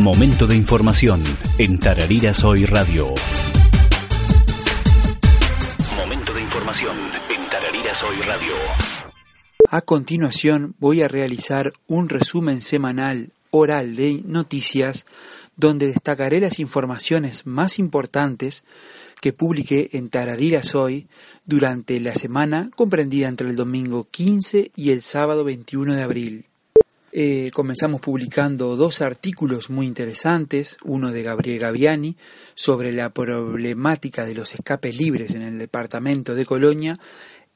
Momento de información en Tarariras Hoy Radio. Momento de información en Tarariras Hoy Radio. A continuación voy a realizar un resumen semanal oral de noticias donde destacaré las informaciones más importantes que publiqué en Tarariras Hoy durante la semana comprendida entre el domingo 15 y el sábado 21 de abril. Eh, comenzamos publicando dos artículos muy interesantes, uno de Gabriel Gaviani sobre la problemática de los escapes libres en el departamento de Colonia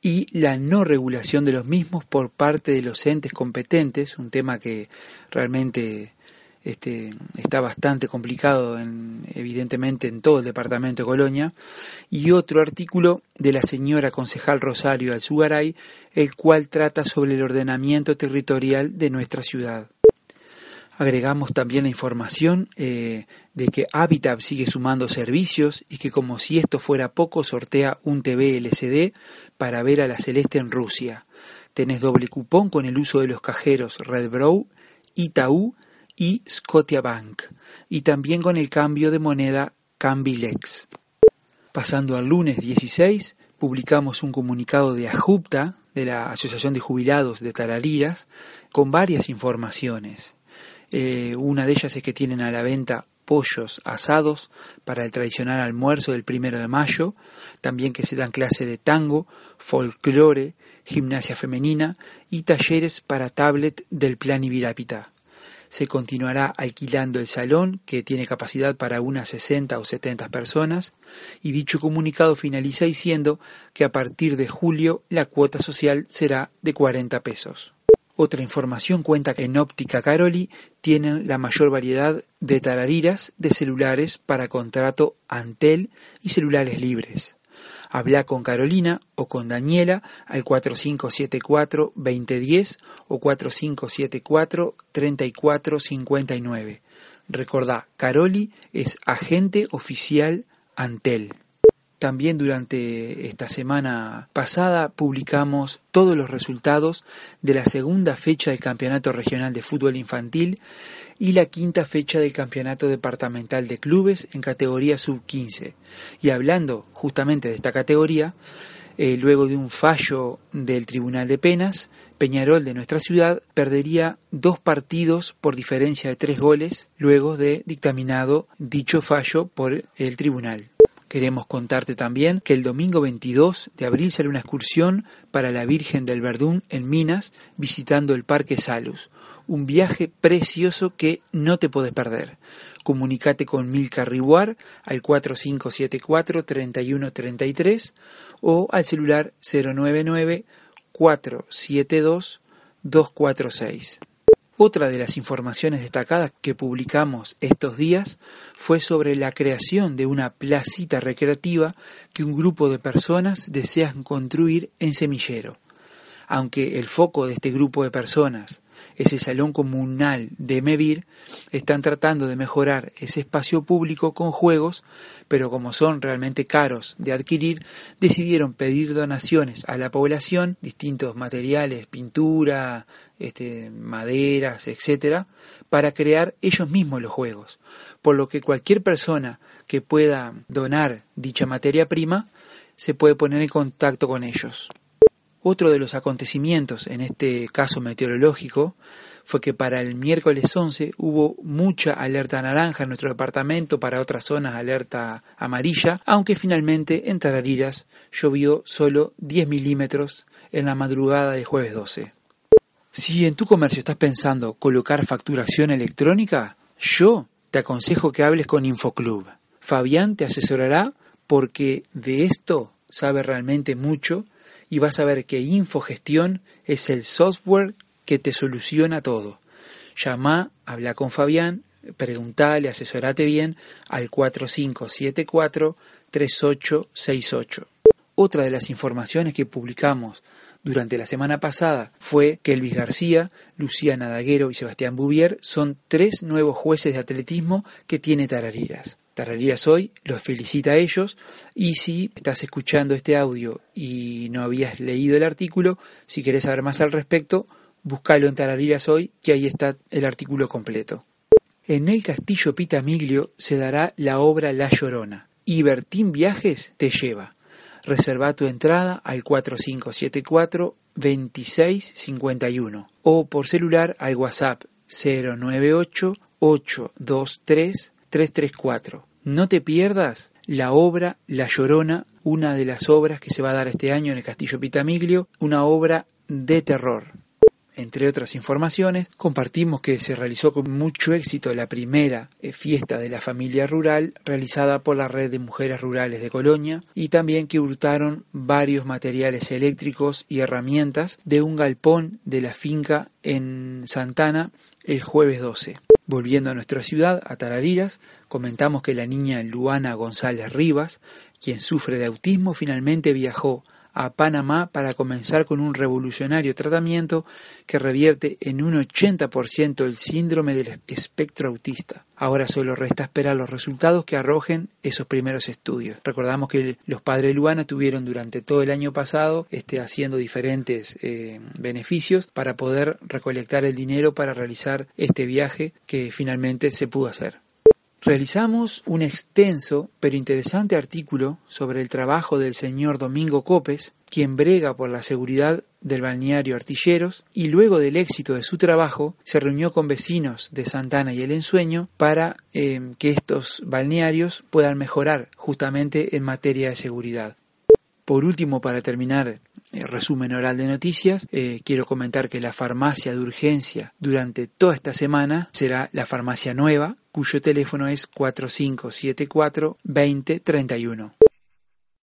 y la no regulación de los mismos por parte de los entes competentes, un tema que realmente este, está bastante complicado en, evidentemente en todo el departamento de Colonia, y otro artículo de la señora concejal Rosario Alzugaray, el cual trata sobre el ordenamiento territorial de nuestra ciudad. Agregamos también la información eh, de que Habitat sigue sumando servicios y que como si esto fuera poco sortea un TV LCD para ver a la Celeste en Rusia. Tenés doble cupón con el uso de los cajeros Redbrow, Itaú y Scotiabank, y también con el cambio de moneda Cambilex. Pasando al lunes 16, publicamos un comunicado de AJUPTA, de la Asociación de Jubilados de Tarariras, con varias informaciones. Eh, una de ellas es que tienen a la venta pollos asados para el tradicional almuerzo del primero de mayo, también que se dan clase de tango, folclore, gimnasia femenina y talleres para tablet del plan Ibirapita se continuará alquilando el salón, que tiene capacidad para unas 60 o 70 personas, y dicho comunicado finaliza diciendo que a partir de julio la cuota social será de 40 pesos. Otra información cuenta que en Óptica Caroli tienen la mayor variedad de tarariras de celulares para contrato Antel y celulares libres. Habla con Carolina o con Daniela al 4574-2010 o 4574-3459. Recordá, Caroli es agente oficial Antel. También durante esta semana pasada publicamos todos los resultados de la segunda fecha del Campeonato Regional de Fútbol Infantil y la quinta fecha del Campeonato Departamental de Clubes en categoría sub-15. Y hablando justamente de esta categoría, eh, luego de un fallo del Tribunal de Penas, Peñarol de nuestra ciudad perdería dos partidos por diferencia de tres goles luego de dictaminado dicho fallo por el tribunal. Queremos contarte también que el domingo 22 de abril sale una excursión para la Virgen del Verdún en Minas visitando el Parque Salus. Un viaje precioso que no te puedes perder. Comunicate con Milka Ribuar al 4574-3133 o al celular 099 472 246. Otra de las informaciones destacadas que publicamos estos días fue sobre la creación de una placita recreativa que un grupo de personas desean construir en Semillero. Aunque el foco de este grupo de personas ese salón comunal de Mevir, están tratando de mejorar ese espacio público con juegos, pero como son realmente caros de adquirir, decidieron pedir donaciones a la población, distintos materiales, pintura, este, maderas, etcétera, para crear ellos mismos los juegos. Por lo que cualquier persona que pueda donar dicha materia prima se puede poner en contacto con ellos. Otro de los acontecimientos en este caso meteorológico fue que para el miércoles 11 hubo mucha alerta naranja en nuestro departamento, para otras zonas alerta amarilla, aunque finalmente en Tarariras llovió solo 10 milímetros en la madrugada del jueves 12. Si en tu comercio estás pensando colocar facturación electrónica, yo te aconsejo que hables con Infoclub. Fabián te asesorará porque de esto sabe realmente mucho y vas a ver que Infogestión es el software que te soluciona todo. Llama, habla con Fabián, preguntale, asesorate bien al 4574-3868. Otra de las informaciones que publicamos durante la semana pasada fue que Elvis García, Lucía Nadaguero y Sebastián Bouvier son tres nuevos jueces de atletismo que tiene Tarariras. Tarariras hoy los felicita a ellos y si estás escuchando este audio y no habías leído el artículo, si querés saber más al respecto, búscalo en Tarariras hoy que ahí está el artículo completo. En el Castillo Pitamiglio se dará la obra La Llorona y Bertín Viajes te lleva. Reserva tu entrada al 4574-2651 o por celular al WhatsApp 098-823-334. No te pierdas la obra La Llorona, una de las obras que se va a dar este año en el Castillo Pitamiglio, una obra de terror. Entre otras informaciones, compartimos que se realizó con mucho éxito la primera eh, fiesta de la familia rural realizada por la Red de Mujeres Rurales de Colonia y también que hurtaron varios materiales eléctricos y herramientas de un galpón de la finca en Santana el jueves 12. Volviendo a nuestra ciudad, a Tarariras, comentamos que la niña Luana González Rivas, quien sufre de autismo, finalmente viajó a Panamá para comenzar con un revolucionario tratamiento que revierte en un 80% el síndrome del espectro autista. Ahora solo resta esperar los resultados que arrojen esos primeros estudios. Recordamos que los padres Luana tuvieron durante todo el año pasado este, haciendo diferentes eh, beneficios para poder recolectar el dinero para realizar este viaje que finalmente se pudo hacer. Realizamos un extenso pero interesante artículo sobre el trabajo del señor Domingo Copes, quien brega por la seguridad del balneario Artilleros y luego del éxito de su trabajo se reunió con vecinos de Santana y el Ensueño para eh, que estos balnearios puedan mejorar justamente en materia de seguridad. Por último, para terminar el resumen oral de noticias, eh, quiero comentar que la farmacia de urgencia durante toda esta semana será la farmacia nueva, cuyo teléfono es 4574 2031.